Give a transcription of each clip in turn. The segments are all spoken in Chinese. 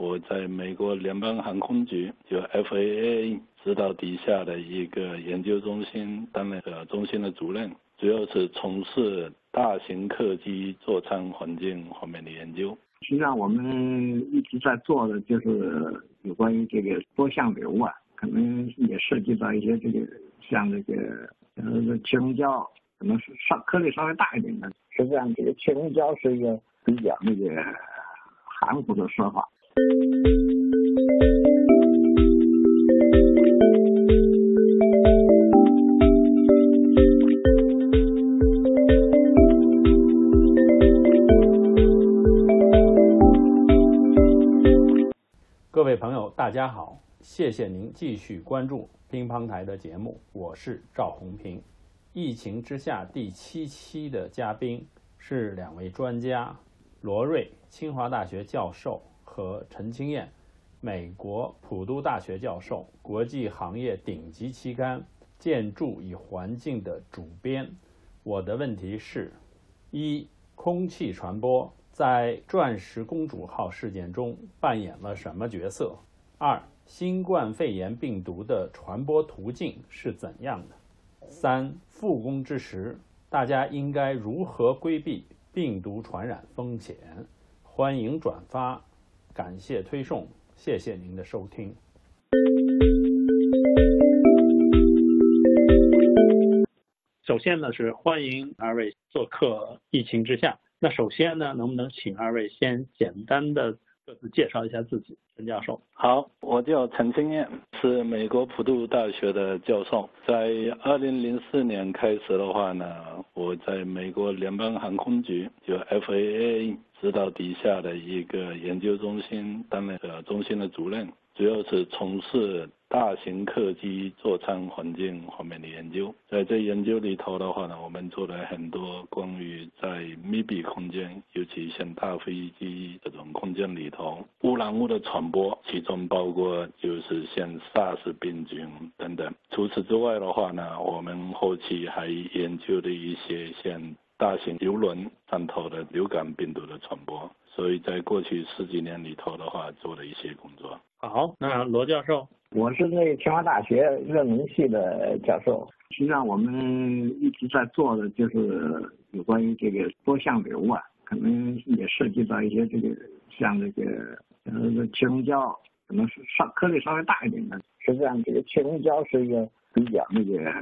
我在美国联邦航空局就 FAA 指导底下的一个研究中心担任呃中心的主任，主要是从事大型客机座舱环境方面的研究。实际上，我们一直在做的就是有关于这个多项流啊，可能也涉及到一些这个像这个呃气溶胶，可能是稍颗粒稍微大一点的。实际上，这个气溶胶是一个比较那个含糊的说法。各位朋友，大家好，谢谢您继续关注乒乓台的节目，我是赵红平。疫情之下第七期的嘉宾是两位专家，罗瑞，清华大学教授和陈清燕，美国普渡大学教授，国际行业顶级期刊《建筑与环境》的主编。我的问题是：一、空气传播。在钻石公主号事件中扮演了什么角色？二、新冠肺炎病毒的传播途径是怎样的？三、复工之时，大家应该如何规避病毒传染风险？欢迎转发，感谢推送，谢谢您的收听。首先呢，是欢迎二位做客。疫情之下。那首先呢，能不能请二位先简单的各自介绍一下自己？陈教授，好，我叫陈清燕，是美国普渡大学的教授。在二零零四年开始的话呢，我在美国联邦航空局就 FAA 指导底下的一个研究中心担任呃中心的主任，主要是从事。大型客机座舱环境方面的研究，在这研究里头的话呢，我们做了很多关于在密闭空间，尤其像大飞机这种空间里头污染物的传播，其中包括就是像 SARS 病菌等等。除此之外的话呢，我们后期还研究了一些像大型游轮上头的流感病毒的传播。所以在过去十几年里头的话，做了一些工作。好，那罗教授。我是那清华大学热能系的教授。实际上，我们一直在做的就是有关于这个多项流啊，可能也涉及到一些这个像这个呃气溶胶，可能是稍颗粒稍微大一点的。实际上，这个气溶胶是一个比较那个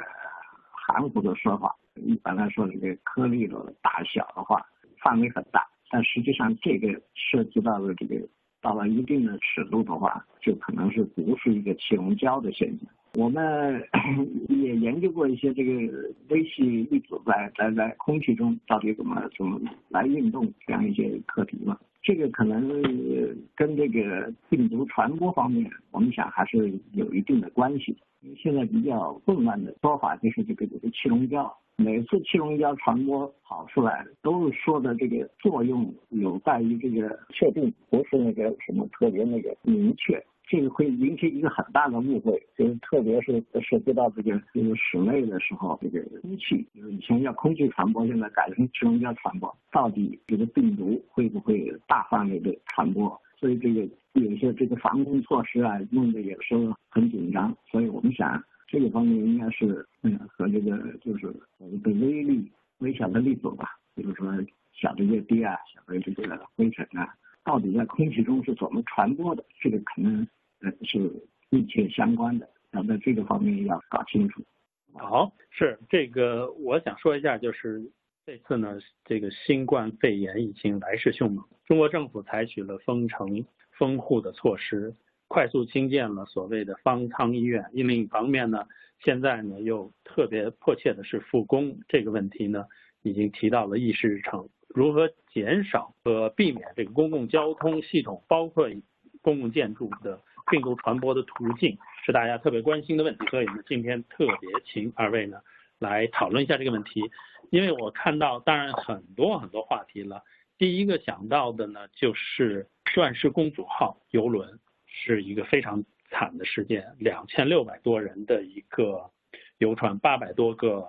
含糊的说法。一般来说，这个颗粒的大小的话范围很大，但实际上这个涉及到的这个。到了一定的尺度的话，就可能是不是一个气溶胶的现象。我们 也研究过一些这个微细粒子在在在空气中到底怎么怎么来运动这样一些课题嘛。这个可能跟这个病毒传播方面，我们想还是有一定的关系。现在比较混乱的说法就是这个这个气溶胶。每次气溶胶传播跑出来，都是说的这个作用有待于这个确定，不是那个什么特别那个明确，这个会引起一个很大的误会，就是特别是涉及到这个就是室内的时候，这个空气，就是以前叫空气传播，现在改成气溶胶传播，到底这个病毒会不会大范围的传播？所以这个有些这个防控措施啊，弄得也是很紧张，所以我们想。这个方面应该是，嗯，和这个就是的微粒、微小的粒子吧，比如说小的液滴啊，小的这个灰尘啊，到底在空气中是怎么传播的？这个可能呃是密切相关的，要在这个方面要搞清楚。好，是这个，我想说一下，就是这次呢，这个新冠肺炎疫情来势凶猛，中国政府采取了封城、封户的措施。快速兴建了所谓的方舱医院，另一方面呢，现在呢又特别迫切的是复工这个问题呢，已经提到了议事日程。如何减少和避免这个公共交通系统，包括公共建筑的病毒传播的途径，是大家特别关心的问题。所以呢，今天特别请二位呢来讨论一下这个问题。因为我看到，当然很多很多话题了。第一个想到的呢，就是钻石公主号游轮。是一个非常惨的事件，两千六百多人的一个游船，八百多个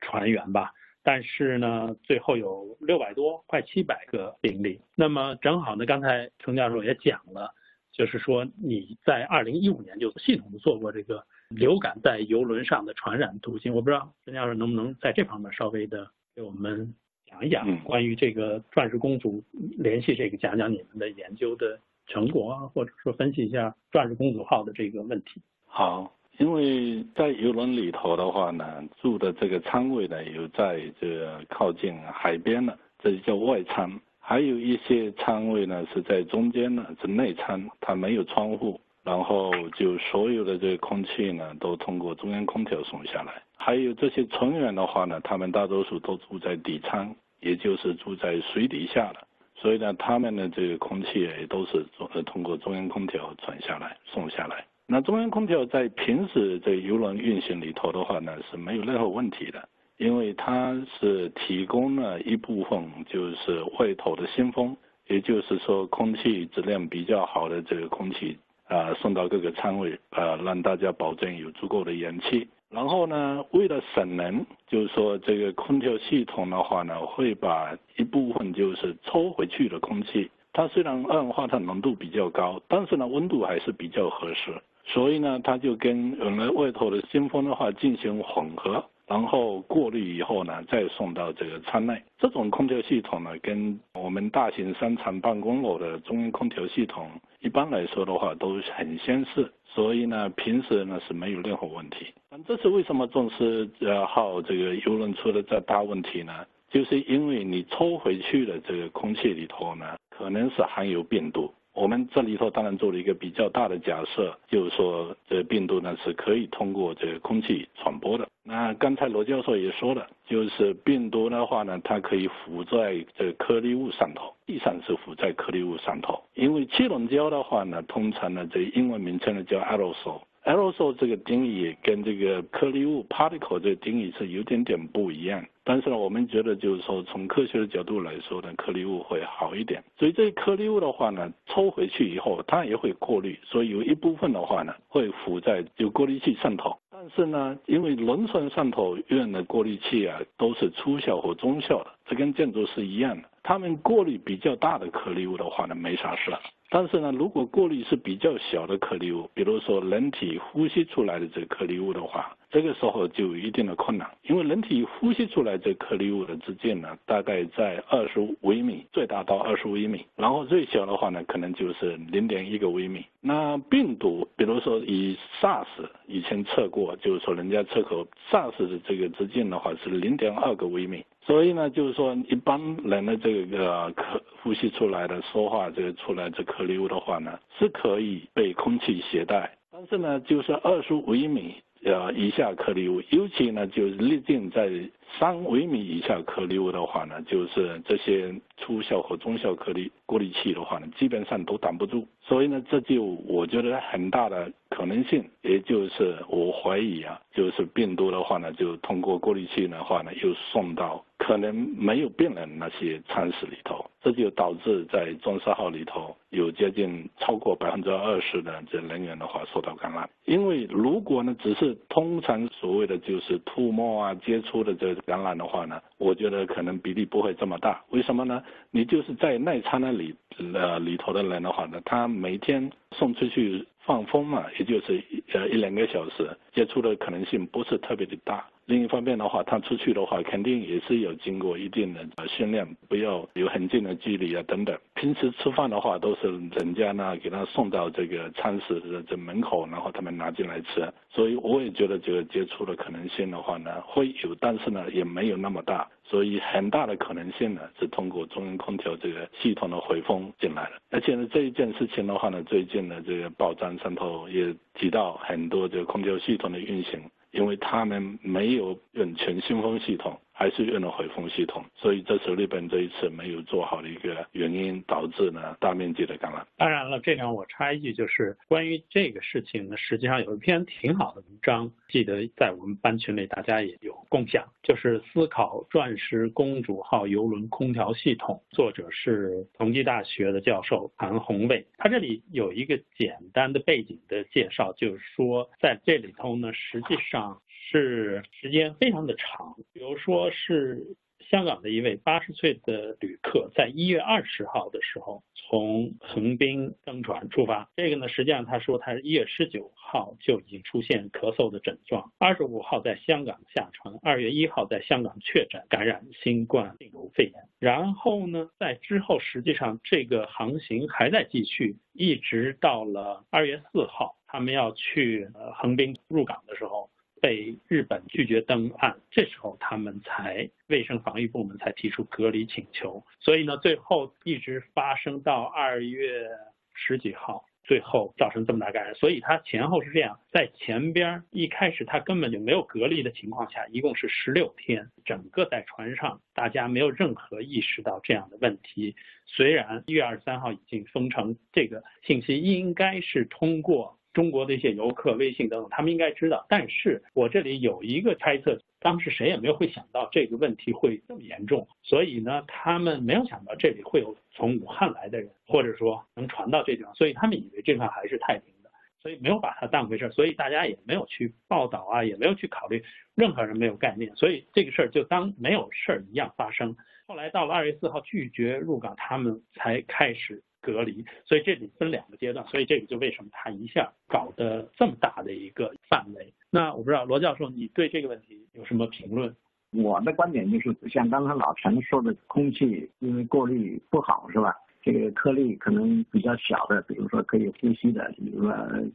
船员吧，但是呢，最后有六百多，快七百个病例。那么正好呢，刚才程教授也讲了，就是说你在二零一五年就系统的做过这个流感在游轮上的传染途径，我不知道程教授能不能在这方面稍微的给我们讲一讲关于这个钻石公主联系这个讲讲你们的研究的成果啊，或者说分析一下钻石公主号的这个问题。好。因为在游轮里头的话呢，住的这个舱位呢有在这靠近海边的，这就叫外舱；还有一些舱位呢是在中间的，是内舱，它没有窗户，然后就所有的这个空气呢都通过中央空调送下来。还有这些船员的话呢，他们大多数都住在底舱，也就是住在水底下了，所以呢，他们的这个空气也都是通过中央空调传下来送下来。那中央空调在平时这游轮运行里头的话呢是没有任何问题的，因为它是提供了一部分就是外头的新风，也就是说空气质量比较好的这个空气啊送到各个舱位啊，让大家保证有足够的氧气。然后呢，为了省能，就是说这个空调系统的话呢，会把一部分就是抽回去的空气，它虽然二氧化碳浓度比较高，但是呢温度还是比较合适。所以呢，它就跟原来外头的新风的话进行混合，然后过滤以后呢，再送到这个舱内。这种空调系统呢，跟我们大型商场办公楼的中央空调系统一般来说的话都很相似。所以呢，平时呢是没有任何问题。但这次为什么重视呃号这个游轮出了这大问题呢？就是因为你抽回去的这个空气里头呢，可能是含有病毒。我们这里头当然做了一个比较大的假设，就是说这病毒呢是可以通过这个空气传播的。那刚才罗教授也说了，就是病毒的话呢，它可以浮在这个颗粒物上头，地上是浮在颗粒物上头。因为气溶胶的话呢，通常呢这英文名称呢叫 aerosol eroso 这个定义跟这个颗粒物 particle 这个定义是有点点不一样。但是呢，我们觉得就是说，从科学的角度来说呢，颗粒物会好一点。所以这颗粒物的话呢，抽回去以后，它也会过滤，所以有一部分的话呢，会浮在就过滤器上头。但是呢，因为轮船上头用的过滤器啊，都是粗效或中效的，这跟建筑是一样的。他们过滤比较大的颗粒物的话呢，没啥事。但是呢，如果过滤是比较小的颗粒物，比如说人体呼吸出来的这个颗粒物的话，这个时候就有一定的困难，因为人体呼吸出来这颗粒物的直径呢，大概在二十微米，最大到二十微米，然后最小的话呢，可能就是零点一个微米。那病毒，比如说以 SARS 以前测过，就是说人家测过 SARS 的这个直径的话是零点二个微米。所以呢，就是说一般人的这个可呼吸出来的说话这个出来这颗粒物的话呢，是可以被空气携带，但是呢，就是二十微米呃以下颗粒物，尤其呢就是粒径在三微米以下颗粒物的话呢，就是这些粗效和中效颗粒过滤器的话呢，基本上都挡不住。所以呢，这就我觉得很大的可能性，也就是我怀疑啊，就是病毒的话呢，就通过过滤器的话呢，又送到。可能没有病人那些舱室里头，这就导致在中四号里头有接近超过百分之二十的这人员的话受到感染。因为如果呢只是通常所谓的就是吐沫啊接触的这感染的话呢，我觉得可能比例不会这么大。为什么呢？你就是在内舱那里呃里头的人的话呢，他每天送出去放风嘛，也就是呃一两个小时，接触的可能性不是特别的大。另一方面的话，他出去的话，肯定也是有经过一定的训练，不要有很近的距离啊等等。平时吃饭的话，都是人家呢给他送到这个餐室的这门口，然后他们拿进来吃。所以我也觉得这个接触的可能性的话呢，会有，但是呢也没有那么大。所以很大的可能性呢，是通过中央空调这个系统的回风进来的。而且呢，这一件事情的话呢，最近的这个报章上头也提到很多这个空调系统的运行。因为他们没有用全新风系统。还是用了回风系统，所以这是日本这一次没有做好的一个原因，导致呢大面积的感染。当然了，这点我插一句，就是关于这个事情呢，实际上有一篇挺好的文章，记得在我们班群里大家也有共享，就是思考钻石公主号游轮空调系统，作者是同济大学的教授韩红卫。他这里有一个简单的背景的介绍，就是说在这里头呢，实际上。是时间非常的长，比如说是香港的一位八十岁的旅客，在一月二十号的时候从横滨登船出发。这个呢，实际上他说他是一月十九号就已经出现咳嗽的症状，二十五号在香港下船，二月一号在香港确诊感染新冠病毒肺炎。然后呢，在之后实际上这个航行还在继续，一直到了二月四号，他们要去呃横滨入港的时候。被日本拒绝登岸，这时候他们才卫生防御部门才提出隔离请求，所以呢，最后一直发生到二月十几号，最后造成这么大感染，所以它前后是这样，在前边一开始它根本就没有隔离的情况下，一共是十六天，整个在船上大家没有任何意识到这样的问题，虽然一月二十三号已经封城，这个信息应该是通过。中国的一些游客、微信等等，他们应该知道。但是我这里有一个猜测，当时谁也没有会想到这个问题会这么严重，所以呢，他们没有想到这里会有从武汉来的人，或者说能传到这地方，所以他们以为这块还是太平的，所以没有把它当回事，所以大家也没有去报道啊，也没有去考虑，任何人没有概念，所以这个事儿就当没有事儿一样发生。后来到了二月四号拒绝入港，他们才开始。隔离，所以这里分两个阶段，所以这个就为什么他一下搞得这么大的一个范围。那我不知道罗教授，你对这个问题有什么评论？我的观点就是，像刚才老陈说的，空气因为过滤不好，是吧？这个颗粒可能比较小的，比如说可以呼吸的，比如说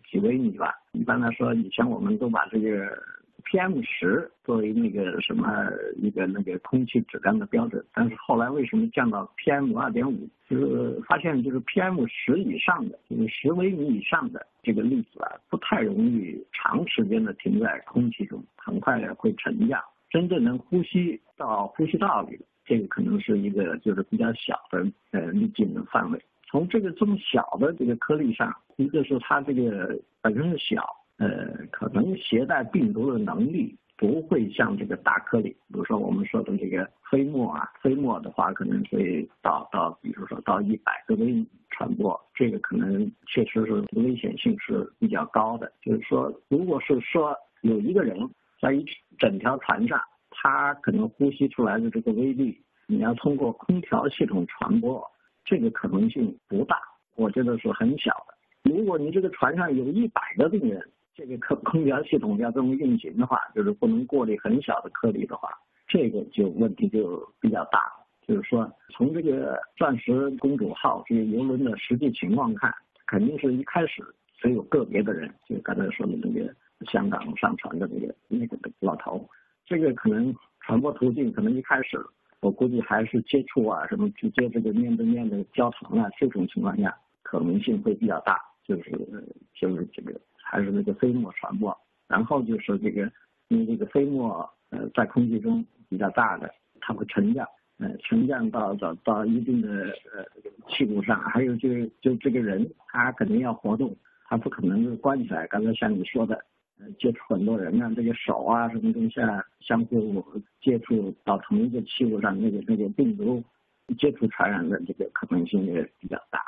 几微米吧。一般来说，以前我们都把这个。PM 十作为那个什么一个那个空气质量的标准，但是后来为什么降到 PM 二点五？就是发现就是 PM 十以上的，就是十微米以上的这个粒子啊，不太容易长时间的停在空气中，很快的会沉降。真正能呼吸到呼吸道里的，这个可能是一个就是比较小的呃粒径的范围。从这个这么小的这个颗粒上，一个是它这个本身是小。呃，可能携带病毒的能力不会像这个大颗粒，比如说我们说的这个飞沫啊，飞沫的话可能会到到，比如说到一百个微传播，这个可能确实是危险性是比较高的。就是说，如果是说有一个人在一整条船上，他可能呼吸出来的这个微粒，你要通过空调系统传播，这个可能性不大，我觉得是很小的。如果你这个船上有一百个病人，这个空空调系统要这么运行的话，就是不能过滤很小的颗粒的话，这个就问题就比较大。就是说，从这个钻石公主号这个游轮的实际情况看，肯定是一开始只有个别的人，就刚才说的那个香港上船的那个那个老头，这个可能传播途径可能一开始我估计还是接触啊什么直接这个面对面的交谈啊这种情况下可能性会比较大，就是就是这个。还是那个飞沫传播，然后就是这个，因为这个飞沫呃在空气中比较大的，它会沉降，呃沉降到到到一定的呃气骨上，还有就是就这个人他肯定要活动，他不可能关起来。刚才像你说的，呃接触很多人啊，这个手啊什么东西啊相互接触到同一个气骨上，那个那个病毒接触传染的这个可能性也比较大，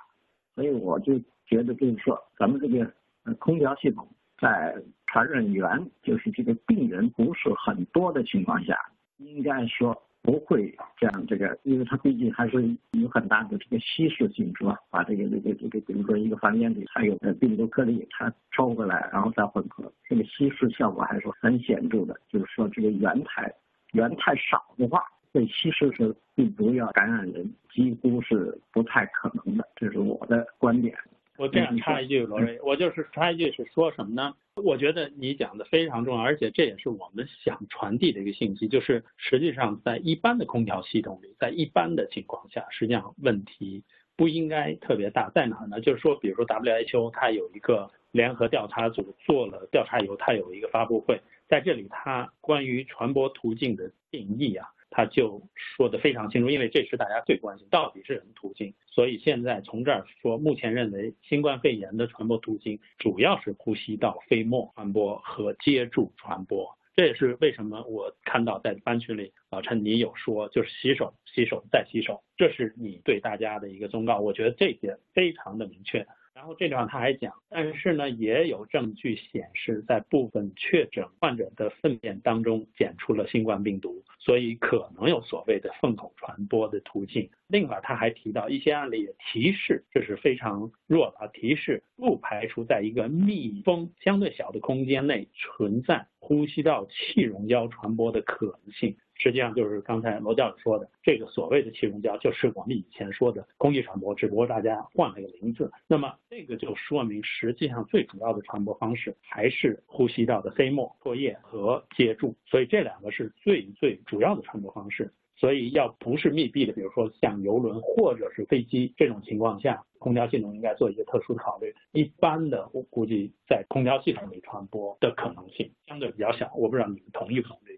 所以我就觉得就是说咱们这个。空调系统在传染源，就是这个病人不是很多的情况下，应该说不会这样。这个，因为它毕竟还是有很大的这个稀释性，是吧？把这个这个这个，比如说一个房间里还有的病毒颗粒，它抽回来然后再混合，这个稀释效果还是很显著的。就是说，这个源太源太少的话，被稀释是病毒要感染人，几乎是不太可能的。这是我的观点。我这样插一句，罗瑞，我就是插一句是说什么呢？我觉得你讲的非常重要，而且这也是我们想传递的一个信息，就是实际上在一般的空调系统里，在一般的情况下，实际上问题不应该特别大。在哪儿呢？就是说，比如说 WHO 它有一个联合调查组做了调查以后，它有一个发布会，在这里它关于传播途径的定义啊。他就说的非常清楚，因为这是大家最关心，到底是什么途径。所以现在从这儿说，目前认为新冠肺炎的传播途径主要是呼吸道飞沫传播和接触传播。这也是为什么我看到在班群里，老陈你有说就是洗手、洗手再洗手，这是你对大家的一个忠告。我觉得这点非常的明确。然后这地方他还讲，但是呢，也有证据显示，在部分确诊患者的粪便当中检出了新冠病毒，所以可能有所谓的粪口传播的途径。另外，他还提到一些案例也提示，这是非常弱的提示，不排除在一个密封相对小的空间内存在呼吸道气溶胶传播的可能性。实际上就是刚才罗教授说的，这个所谓的气溶胶，就是我们以前说的空气传播，只不过大家换了一个名字。那么这个就说明，实际上最主要的传播方式还是呼吸道的飞沫、唾液和接触，所以这两个是最最主要的传播方式。所以要不是密闭的，比如说像游轮或者是飞机这种情况下，空调系统应该做一些特殊的考虑。一般的，我估计在空调系统里传播的可能性相对比较小。我不知道你们同意不同意？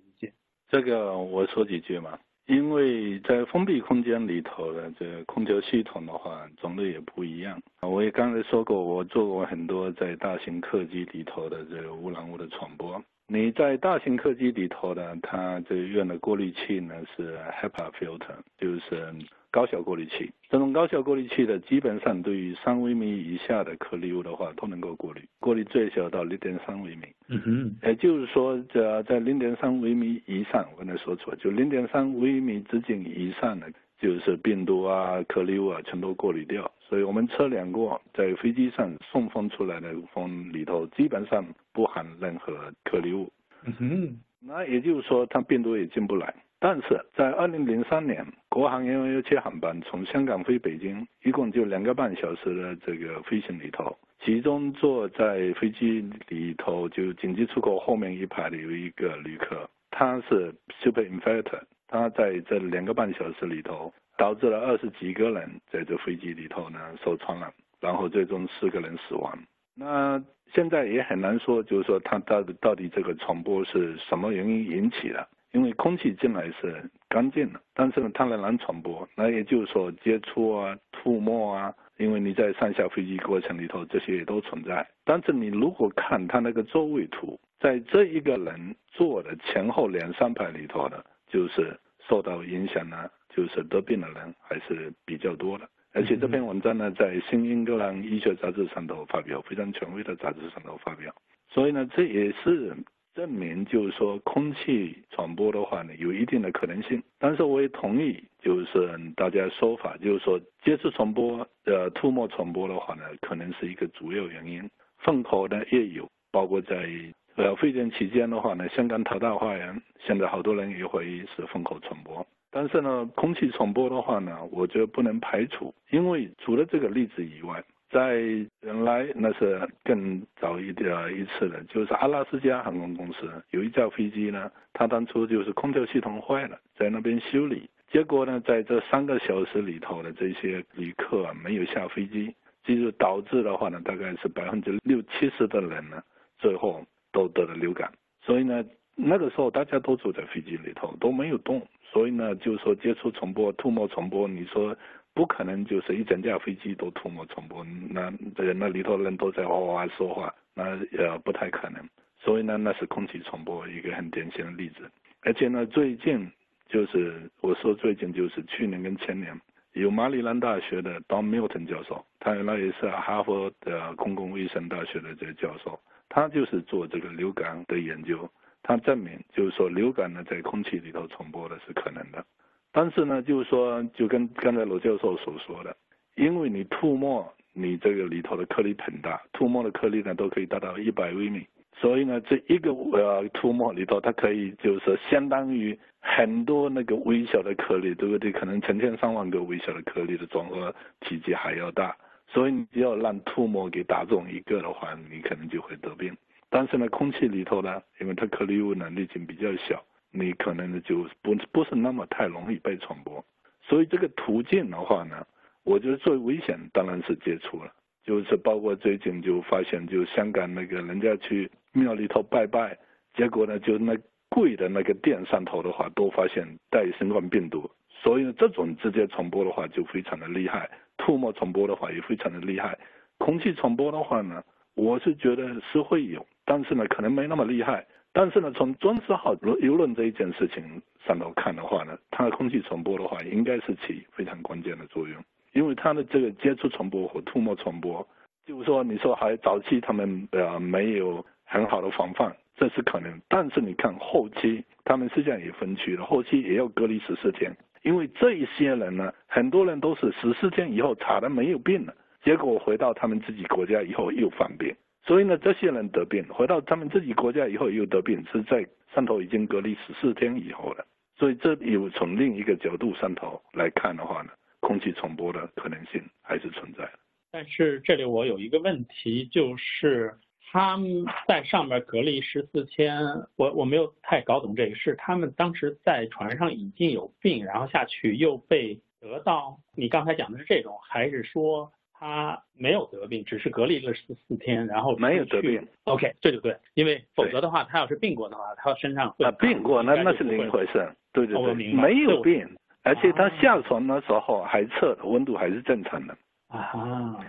这个我说几句嘛，因为在封闭空间里头的这个空调系统的话，种类也不一样。我也刚才说过，我做过很多在大型客机里头的这个污染物的传播。你在大型客机里头呢，它这用的过滤器呢是 HEPA filter，就是。高效过滤器，这种高效过滤器的基本上对于三微米以下的颗粒物的话都能够过滤，过滤最小到零点三微米。嗯哼，也就是说，这在零点三微米以上，我刚才说错，就零点三微米直径以上的，就是病毒啊、颗粒物啊，全都过滤掉。所以我们测量过，在飞机上送风出来的风里头，基本上不含任何颗粒物。嗯哼，那也就是说，它病毒也进不来。但是在二零零三年，国航幺幺七航班从香港飞北京，一共就两个半小时的这个飞行里头，其中坐在飞机里头就紧急出口后面一排的有一个旅客，他是 super infected，他在这两个半小时里头导致了二十几个人在这飞机里头呢受传染，然后最终四个人死亡。那现在也很难说，就是说他到到底这个传播是什么原因引起的？因为空气进来是干净的，但是呢，它仍然传播。那也就是说，接触啊、吐沫啊，因为你在上下飞机过程里头，这些也都存在。但是你如果看它那个座位图，在这一个人坐的前后两三排里头的，就是受到影响呢，就是得病的人还是比较多的。而且这篇文章呢，在《新英格兰医学杂志》上头发表，非常权威的杂志上头发表。所以呢，这也是。证明就是说，空气传播的话呢，有一定的可能性。但是我也同意，就是大家说法，就是说，接触传播、呃，吐沫传播的话呢，可能是一个主要原因。粪口呢也有，包括在呃肺炎期间的话呢，香港淘大花园，现在好多人也怀疑是粪口传播。但是呢，空气传播的话呢，我觉得不能排除，因为除了这个例子以外。在原来那是更早一点一次的，就是阿拉斯加航空公司有一架飞机呢，它当初就是空调系统坏了，在那边修理，结果呢，在这三个小时里头的这些旅客啊没有下飞机，就是导致的话呢，大概是百分之六七十的人呢，最后都得了流感。所以呢，那个时候大家都坐在飞机里头都没有动，所以呢，就是说接触传播、吐沫传播，你说。不可能就是一整架飞机都吐沫传播，那人 那里头人都在哇哇说话，那呃不太可能。所以呢，那是空气传播一个很典型的例子。而且呢，最近就是我说最近就是去年跟前年，有马里兰大学的 Don Milton 教授，他原来也是哈佛的公共卫生大学的这个教授，他就是做这个流感的研究，他证明就是说流感呢在空气里头传播的是可能的。但是呢，就是说，就跟刚才罗教授所说的，因为你吐沫，你这个里头的颗粒很大，吐沫的颗粒呢都可以达到一百微米，所以呢，这一个呃吐沫里头，它可以就是相当于很多那个微小的颗粒，对不对？可能成千上万个微小的颗粒的总和体积还要大，所以你只要让吐沫给打中一个的话，你可能就会得病。但是呢，空气里头呢，因为它颗粒物呢粒径比较小。你可能就不不是那么太容易被传播，所以这个途径的话呢，我觉得最危险当然是接触了，就是包括最近就发现，就香港那个人家去庙里头拜拜，结果呢就那跪的那个殿上头的话都发现带新冠病毒，所以这种直接传播的话就非常的厉害，吐沫传播的话也非常的厉害，空气传播的话呢，我是觉得是会有，但是呢可能没那么厉害。但是呢，从中石号游轮这一件事情上头看的话呢，它的空气传播的话，应该是起非常关键的作用，因为它的这个接触传播和吐沫传播，就是说你说还早期他们呃没有很好的防范，这是可能。但是你看后期他们实际上也分区了，后期也要隔离十四天，因为这一些人呢，很多人都是十四天以后查的没有病了，结果回到他们自己国家以后又犯病。所以呢，这些人得病，回到他们自己国家以后又得病，是在汕头已经隔离十四天以后了。所以这有从另一个角度上头来看的话呢，空气传播的可能性还是存在的。但是这里我有一个问题，就是他们在上面隔离十四天，我我没有太搞懂这个，是他们当时在船上已经有病，然后下去又被得到？你刚才讲的是这种，还是说？他没有得病，只是隔离了十四天，然后没有得病。OK，这就对，因为否则的话，他要是病过的话，他身上会病过，那那是另一回事。对对对，没有病，而且他下床的时候还测温度还是正常的。啊，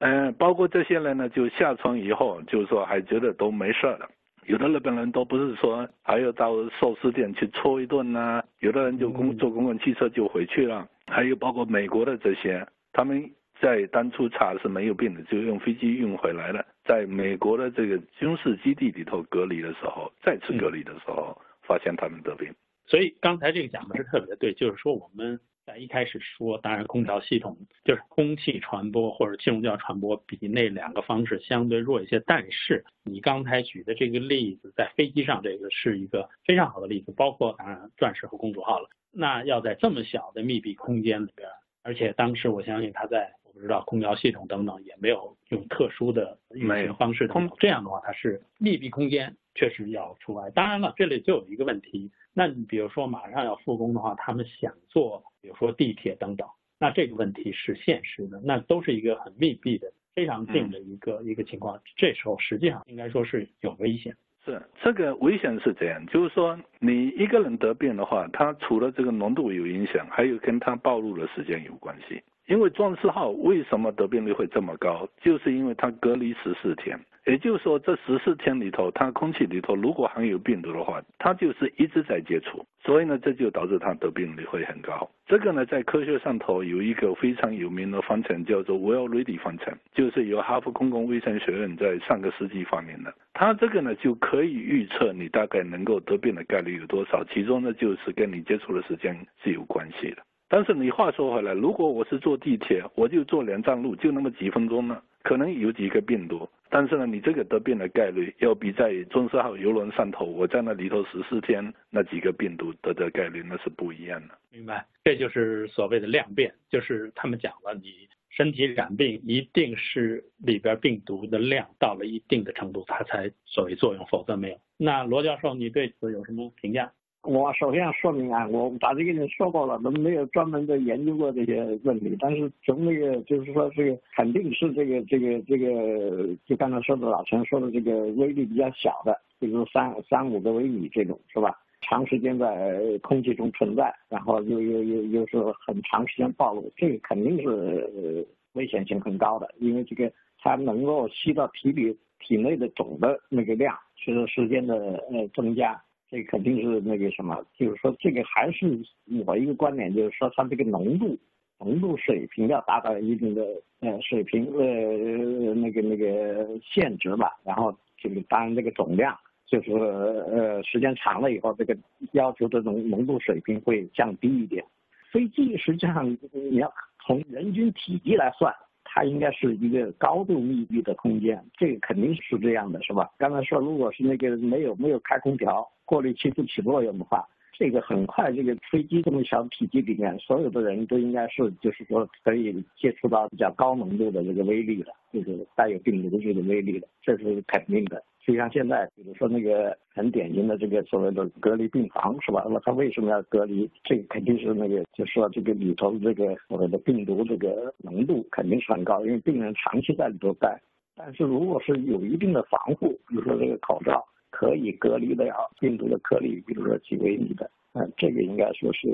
嗯，包括这些人呢，就下床以后，就是说还觉得都没事了。有的日本人都不是说还要到寿司店去搓一顿呐，有的人就公坐公共汽车就回去了。还有包括美国的这些，他们。在当初查是没有病的，就用飞机运回来了。在美国的这个军事基地里头隔离的时候，再次隔离的时候，发现他们得病。所以刚才这个讲的是特别对，就是说我们在一开始说，当然空调系统就是空气传播或者气溶胶传播比那两个方式相对弱一些。但是你刚才举的这个例子，在飞机上这个是一个非常好的例子，包括当然钻石和公主号了。那要在这么小的密闭空间里边，而且当时我相信他在。不知道空调系统等等也没有用特殊的运行方式，等这样的话它是密闭空间，确实要除外。当然了，这里就有一个问题，那你比如说马上要复工的话，他们想坐，比如说地铁等等，那这个问题是现实的，那都是一个很密闭的、非常近的一个一个情况，这时候实际上应该说是有危险。是这个危险是这样，就是说你一个人得病的话，他除了这个浓度有影响，还有跟他暴露的时间有关系。因为壮士号为什么得病率会这么高？就是因为它隔离十四天，也就是说这十四天里头，它空气里头如果含有病毒的话，它就是一直在接触，所以呢，这就导致它得病率会很高。这个呢，在科学上头有一个非常有名的方程，叫做 Well-Ready 方程，就是由哈佛公共卫生学院在上个世纪发明的。它这个呢，就可以预测你大概能够得病的概率有多少，其中呢，就是跟你接触的时间是有关系的。但是你话说回来，如果我是坐地铁，我就坐两站路，就那么几分钟呢，可能有几个病毒。但是呢，你这个得病的概率要比在中四号游轮上头，我在那里头十四天那几个病毒得的概率那是不一样的。明白，这就是所谓的量变，就是他们讲了，你身体染病一定是里边病毒的量到了一定的程度，它才所谓作用，否则没有。那罗教授，你对此有什么评价？我首先要说明啊，我早就跟你说过了，都没有专门的研究过这些问题。但是从那个就是说这个肯定是这个这个这个，就刚才说的老陈说的这个威力比较小的，比如三三五个微米这种是吧？长时间在空气中存在，然后又又又又是很长时间暴露，这个肯定是危险性很高的，因为这个它能够吸到体里体内的总的那个量，随着时间的呃增加。这肯定是那个什么，就是说这个还是我一个观点，就是说它这个浓度浓度水平要达到一定的呃水平呃那个那个限值吧，然后这个当然这个总量就是呃时间长了以后，这个要求这种浓度水平会降低一点。飞机实际上你要从人均体积来算。它应该是一个高度密闭的空间，这个肯定是这样的，是吧？刚才说，如果是那个没有没有开空调，过滤器不起作用的话，这个很快这个飞机这么小体积里面，所有的人都应该是就是说可以接触到比较高浓度的这个微粒的，就是带有病毒这个微粒的，这是肯定的。就像现在，比如说那个很典型的这个所谓的隔离病房，是吧？那么他为什么要隔离？这个肯定是那个，就说这个里头这个所谓的病毒这个浓度肯定是很高，因为病人长期在里头待。但是如果是有一定的防护，比如说这个口罩可以隔离的了病毒的颗粒，比如说几微米的，嗯，这个应该说是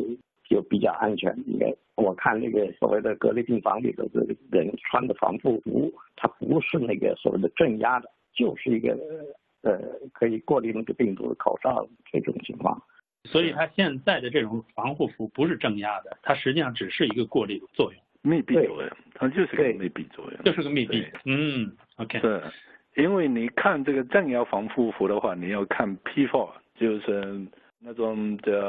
就比较安全。应该我看那个所谓的隔离病房里头的人穿的防护服，它不是那个所谓的镇压的。就是一个呃可以过滤那个病毒的口罩这种情况，所以它现在的这种防护服不是正压的，它实际上只是一个过滤的作用。密闭作用，它就是个密闭作用，就是个密闭。嗯，OK。是，因为你看这个正压防护服的话，你要看 P4，就是那种的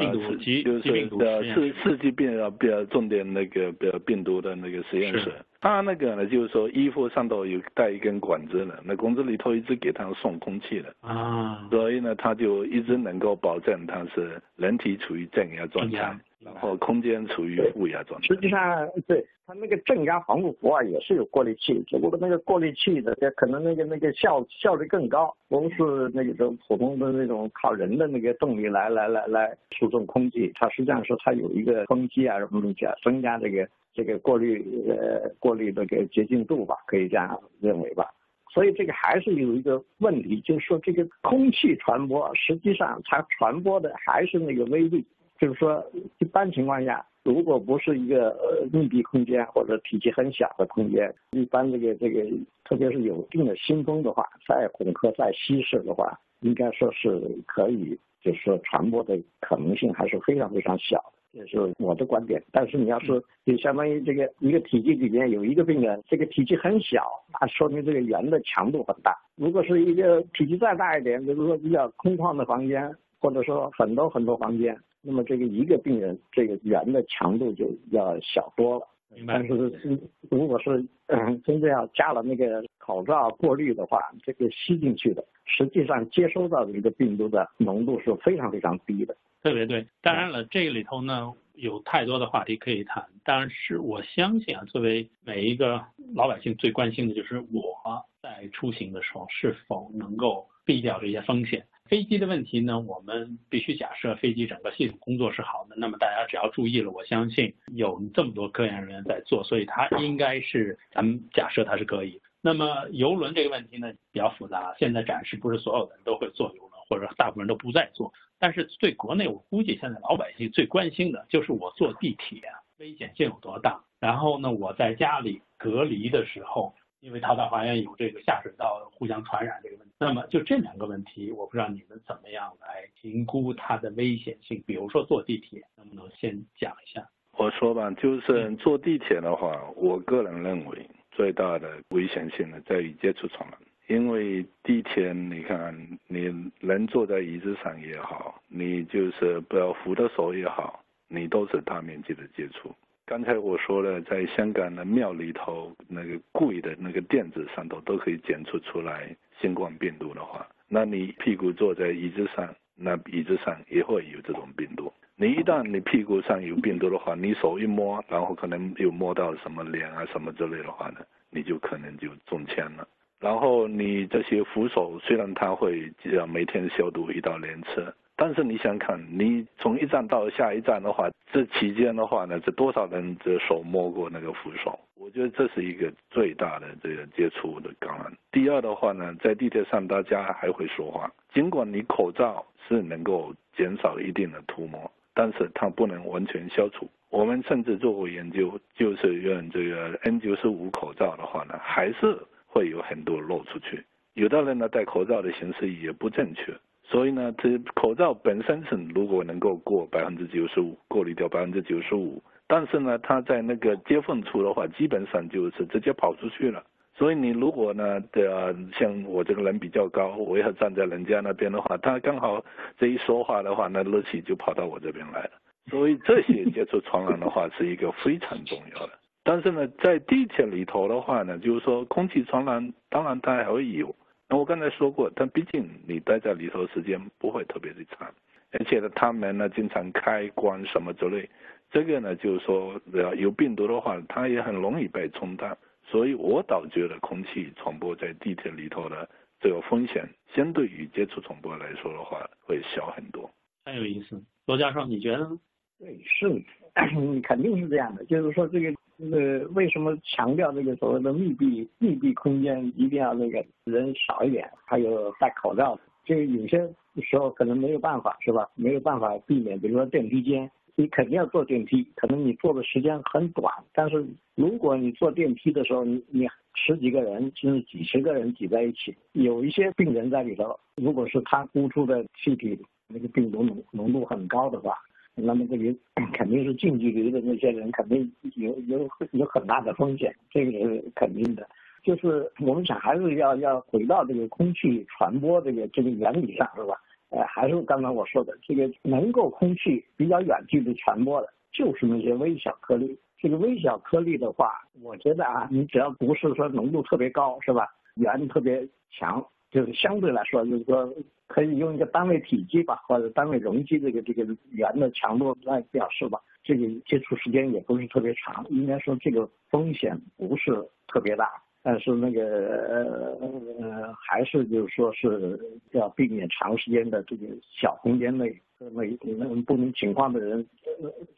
就是的刺刺激病啊，比较重点那个比较病毒的那个实验室。他那个呢，就是说衣服上头有带一根管子的，那管子里头一直给他送空气的啊，所以呢，他就一直能够保证他是人体处于正压状态。然后空间处于负压状态。实际上，对它那个正压防护服啊，也是有过滤器，只不过那个过滤器的，可能那个那个效效率更高，不是那种普通的那种靠人的那个动力来来来来输送空气，它实际上是它有一个风机啊什么东西啊，增加这个这个过滤呃过滤这个洁净度吧，可以这样认为吧。所以这个还是有一个问题，就是说这个空气传播实际上它传播的还是那个微粒。就是说，一般情况下，如果不是一个呃密闭空间或者体积很小的空间，一般这个这个，特别是有一定的新风的话，再混合再稀释的话，应该说是可以，就是说传播的可能性还是非常非常小，这是我的观点。但是你要是就相当于这个一个体积里面有一个病人，这个体积很小，那说明这个圆的强度很大。如果是一个体积再大一点，比如说比较空旷的房间，或者说很多很多房间。那么这个一个病人，这个圆的强度就要小多了。但是是如果是嗯真正要加了那个口罩过滤的话，这个吸进去的，实际上接收到的这个病毒的浓度是非常非常低的。特别对。当然了，这个里头呢有太多的话题可以谈。但是我相信啊，作为每一个老百姓最关心的就是我在出行的时候是否能够避掉这些风险。飞机的问题呢，我们必须假设飞机整个系统工作是好的。那么大家只要注意了，我相信有这么多科研人员在做，所以它应该是咱们假设它是可以。那么游轮这个问题呢比较复杂，现在暂时不是所有的人都会坐游轮，或者大部分人都不在做。但是对国内，我估计现在老百姓最关心的就是我坐地铁危险性有多大。然后呢，我在家里隔离的时候。因为桃大花园有这个下水道互相传染这个问题，那么就这两个问题，我不知道你们怎么样来评估它的危险性。比如说坐地铁，能不能先讲一下？我说吧，就是坐地铁的话，我个人认为最大的危险性呢在于接触传染。因为地铁，你看，你人坐在椅子上也好，你就是不要扶的手也好，你都是大面积的接触。刚才我说了，在香港的庙里头，那个贵的那个垫子上头都可以检测出来新冠病毒的话，那你屁股坐在椅子上，那椅子上也会有这种病毒。你一旦你屁股上有病毒的话，你手一摸，然后可能又摸到什么脸啊什么之类的话呢，你就可能就中签了。然后你这些扶手，虽然它会要每天消毒一到两次。但是你想看，你从一站到下一站的话，这期间的话呢，这多少人这手摸过那个扶手？我觉得这是一个最大的这个接触的感染。第二的话呢，在地铁上大家还会说话，尽管你口罩是能够减少一定的涂抹，但是它不能完全消除。我们甚至做过研究，就是用这个 N95 口罩的话呢，还是会有很多漏出去。有的人呢戴口罩的形式也不正确。所以呢，这口罩本身是如果能够过百分之九十五，过滤掉百分之九十五，但是呢，它在那个接缝处的话，基本上就是直接跑出去了。所以你如果呢，的像我这个人比较高，我要站在人家那边的话，他刚好这一说话的话，那热气就跑到我这边来了。所以这些接触传染的话是一个非常重要的。但是呢，在地铁里头的话呢，就是说空气传染，当然它还会有。我刚才说过，但毕竟你待在里头时间不会特别的长，而且呢，他们呢经常开关什么之类，这个呢就是说，有病毒的话，它也很容易被冲淡，所以我倒觉得空气传播在地铁里头的这个风险，相对于接触传播来说的话，会小很多。很有意思，罗教授，你觉得呢？对，是，肯定是这样的，就是说这个。呃为什么强调这个所谓的密闭密闭空间一定要那个人少一点，还有戴口罩？这个有些时候可能没有办法，是吧？没有办法避免，比如说电梯间，你肯定要坐电梯，可能你坐的时间很短。但是如果你坐电梯的时候，你你十几个人甚至几十个人挤在一起，有一些病人在里头，如果是他呼出的气体那个病毒浓浓度很高的话，那么这个 肯定是近距离的那些人肯定有有有很大的风险，这个是肯定的。就是我们想还是要要回到这个空气传播这个这个原理上，是吧？呃，还是刚才我说的，这个能够空气比较远距离传播的，就是那些微小颗粒。这个微小颗粒的话，我觉得啊，你只要不是说浓度特别高，是吧？源特别强，就是相对来说，就是说可以用一个单位体积吧，或者单位容积这个这个圆的强度来表示吧。这个接触时间也不是特别长，应该说这个风险不是特别大。但是那个呃，还是就是说是要避免长时间的这个小空间内那那不同情况的人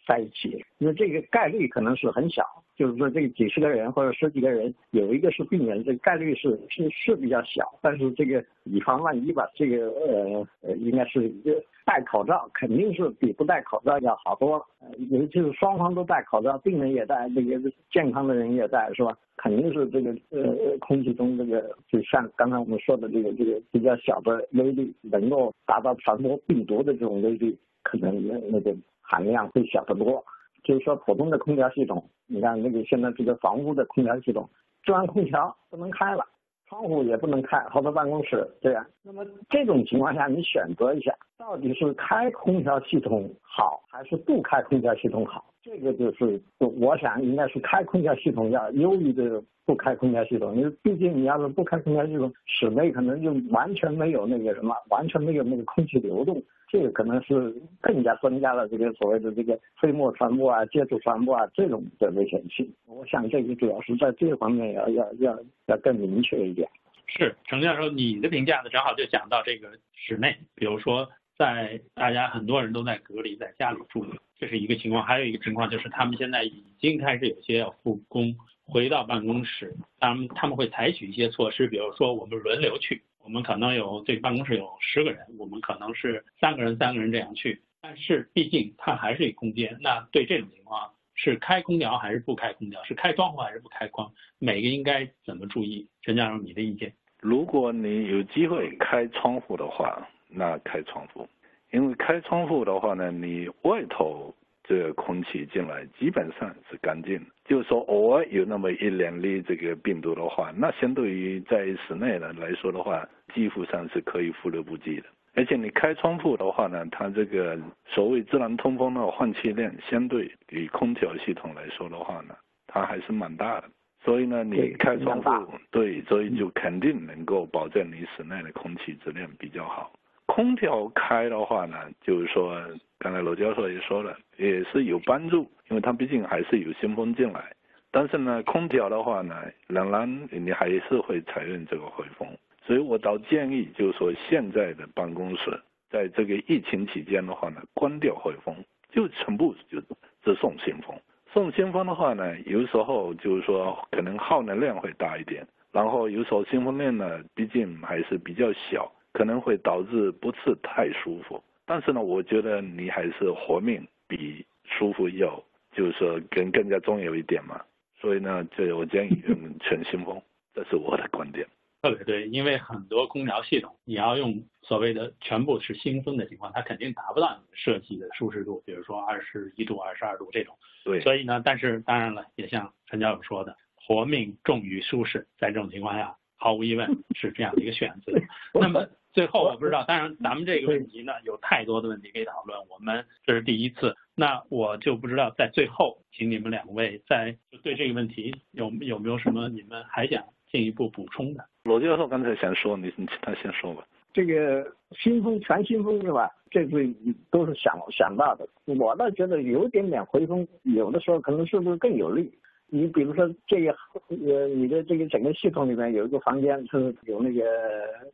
在一起，那这个概率可能是很小。就是说，这个几十个人或者十几个人有一个是病人，这个概率是是是比较小。但是这个以防万一吧，这个呃呃，应该是一个戴口罩肯定是比不戴口罩要好多了。尤其是双方都戴口罩，病人也戴，这个健康的人也戴，是吧？肯定是这个呃空气中这个就像刚才我们说的这个这个比较小的微粒，能够达到传播病毒的这种微粒，可能那个含量会小得多。就是说，普通的空调系统，你看那个现在这个房屋的空调系统，中央空调不能开了，窗户也不能开，好多办公室对啊。那么这种情况下，你选择一下，到底是开空调系统好，还是不开空调系统好？这个就是，我想应该是开空调系统要优于这个不开空调系统，因为毕竟你要是不开空调系统，室内可能就完全没有那个什么，完全没有那个空气流动，这个可能是更加增加了这个所谓的这个飞沫传播啊、接触传播啊这种的危险性。我想这个主要是在这方面要要要要更明确一点。是程教授，你的评价呢？正好就讲到这个室内，比如说在大家很多人都在隔离，在家里住。这是一个情况，还有一个情况就是他们现在已经开始有些要复工，回到办公室，他们他们会采取一些措施，比如说我们轮流去，我们可能有这办公室有十个人，我们可能是三个人三个人这样去，但是毕竟它还是一空间，那对这种情况是开空调还是不开空调，是开窗户还是不开窗，每个应该怎么注意？陈教授，你的意见？如果你有机会开窗户的话，那开窗户。因为开窗户的话呢，你外头这个空气进来基本上是干净的，就是说偶尔有那么一两粒这个病毒的话，那相对于在室内的来说的话，几乎上是可以忽略不计的。而且你开窗户的话呢，它这个所谓自然通风的换气量，相对于空调系统来说的话呢，它还是蛮大的。所以呢，你开窗户，对，所以就肯定能够保证你室内的空气质量比较好。空调开的话呢，就是说，刚才罗教授也说了，也是有帮助，因为它毕竟还是有新风进来。但是呢，空调的话呢，仍然你还是会采用这个回风。所以我倒建议，就是说，现在的办公室在这个疫情期间的话呢，关掉回风，就全部就只送新风。送新风的话呢，有时候就是说，可能耗能量会大一点，然后有时候新风量呢，毕竟还是比较小。可能会导致不是太舒服，但是呢，我觉得你还是活命比舒服要，就是说更更加重要一点嘛。所以呢，这我建议用全新风，这是我的观点。特别对，因为很多空调系统你要用所谓的全部是新风的情况，它肯定达不到你设计的舒适度，比如说二十一度、二十二度这种。对。所以呢，但是当然了，也像陈教授说的，活命重于舒适，在这种情况下，毫无疑问 是这样的一个选择。那么。最后我不知道，当然咱们这个问题呢有太多的问题可以讨论，我们这是第一次，那我就不知道在最后，请你们两位在对这个问题有有没有什么你们还想进一步补充的？罗教授刚才想说，你你他先说吧。这个新风全新风是吧？这次都是想想到的，我倒觉得有点点回风，有的时候可能是不是更有利？你比如说这个呃，你的这个整个系统里面有一个房间是有那个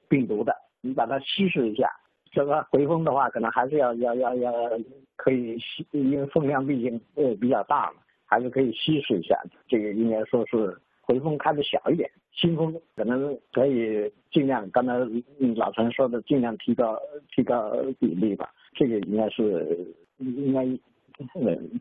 病毒的。你把它稀释一下，这个回风的话，可能还是要要要要可以稀，因为风量毕竟呃比较大嘛，还是可以稀释一下。这个应该说是回风开的小一点，新风可能可以尽量，刚才老陈说的尽量提高提高比例吧。这个应该是应该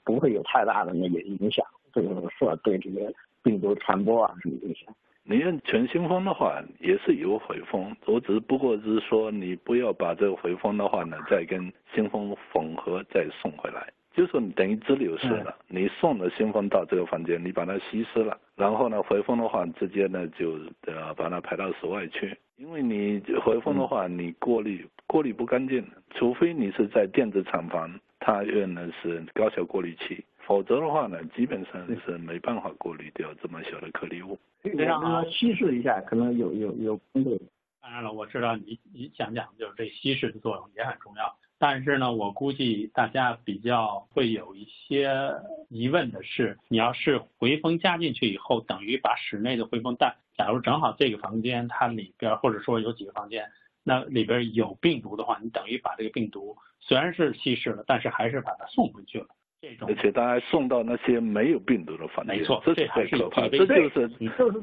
不会有太大的那个影响，就是说对这个病毒传播啊什么这些。你用全新风的话，也是有回风，我只不过是说你不要把这个回风的话呢，再跟新风混合再送回来。就说你等于直流式的，你送了新风到这个房间，你把它稀释了，然后呢回风的话，直接呢就呃把它排到室外去。因为你回风的话，你过滤过滤不干净，除非你是在电子厂房，它用的是高效过滤器，否则的话呢，基本上是没办法过滤掉这么小的颗粒物。非常好，稀释一下可能有有有帮助。当然了，我知道你你讲讲就是这稀释的作用也很重要。但是呢，我估计大家比较会有一些疑问的是，你要是回风加进去以后，等于把室内的回风带，假如正好这个房间它里边或者说有几个房间，那里边有病毒的话，你等于把这个病毒虽然是稀释了，但是还是把它送回去了。这种而且他还送到那些没有病毒的房间，没错，这是最可怕，这这就是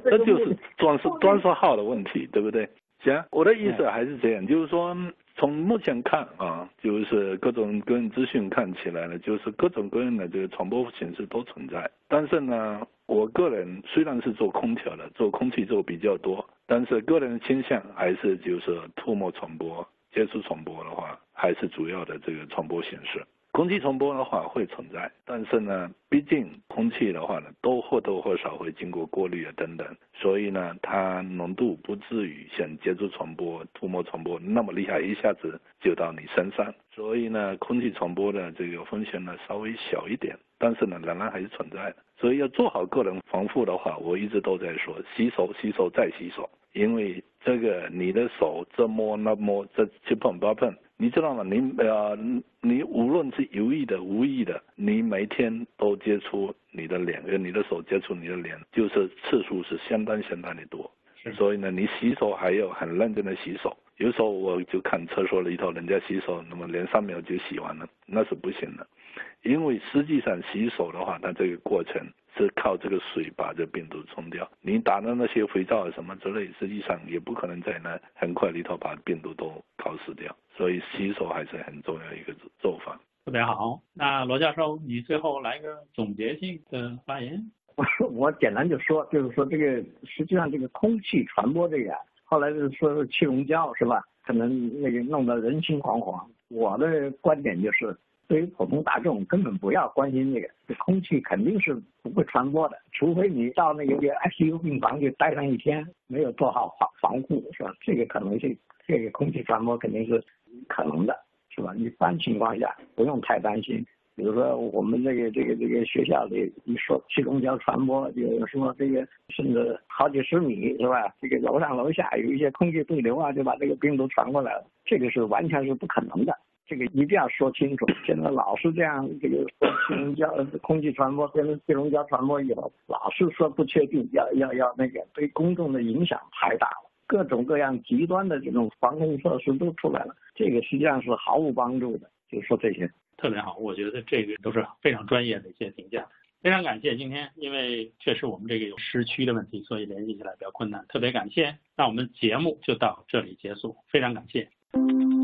这就是装饰装饰号的问题，对不对？行，我的意思还是这样，就是说。从目前看啊，就是各种各样资讯看起来呢，就是各种各样的这个传播形式都存在。但是呢，我个人虽然是做空调的，做空气做比较多，但是个人倾向还是就是唾沫传播、接触传播的话，还是主要的这个传播形式。空气传播的话会存在，但是呢，毕竟空气的话呢，都或多或少会经过过滤啊等等，所以呢，它浓度不至于像接触传播、涂沫传播那么厉害，一下子就到你身上。所以呢，空气传播的这个风险呢稍微小一点，但是呢，仍然还是存在的。所以要做好个人防护的话，我一直都在说，洗手、洗手再洗手，因为这个你的手这摸那摸，这七碰八碰。你知道吗？你呃，你无论是有意的、无意的，你每天都接触你的脸，跟你的手接触你的脸，就是次数是相当相当的多。所以呢，你洗手还要很认真的洗手。有时候我就看厕所里头人家洗手，那么两三秒就洗完了，那是不行的。因为实际上洗手的话，它这个过程。是靠这个水把这病毒冲掉。你打的那些肥皂什么之类，实际上也不可能在那很快里头把病毒都搞死掉。所以洗手还是很重要一个做法。特别好。那罗教授，你最后来个总结性的发言。我简单就说，就是说这个实际上这个空气传播这个，后来就是说是气溶胶是吧？可能那个弄得人心惶惶。我的观点就是。对于普通大众，根本不要关心这个，这空气肯定是不会传播的，除非你到那个 ICU 病房去待上一天，没有做好防防护，是吧？这个可能性，这个空气传播肯定是可能的，是吧？一般情况下不用太担心。比如说我们这个这个这个学校里一说气溶胶传播，就说这个甚至好几十米，是吧？这个楼上楼下有一些空气对流啊，就把这个病毒传过来了，这个是完全是不可能的。这个一定要说清楚，现在老是这样，这个气溶胶空气传播变成气溶胶传播以后，老是说不确定，要要要那个对公众的影响太大了，各种各样极端的这种防控措施都出来了，这个实际上是毫无帮助的。就说这些特别好，我觉得这个都是非常专业的一些评价，非常感谢今天，因为确实我们这个有时区的问题，所以联系起来比较困难，特别感谢。那我们节目就到这里结束，非常感谢。嗯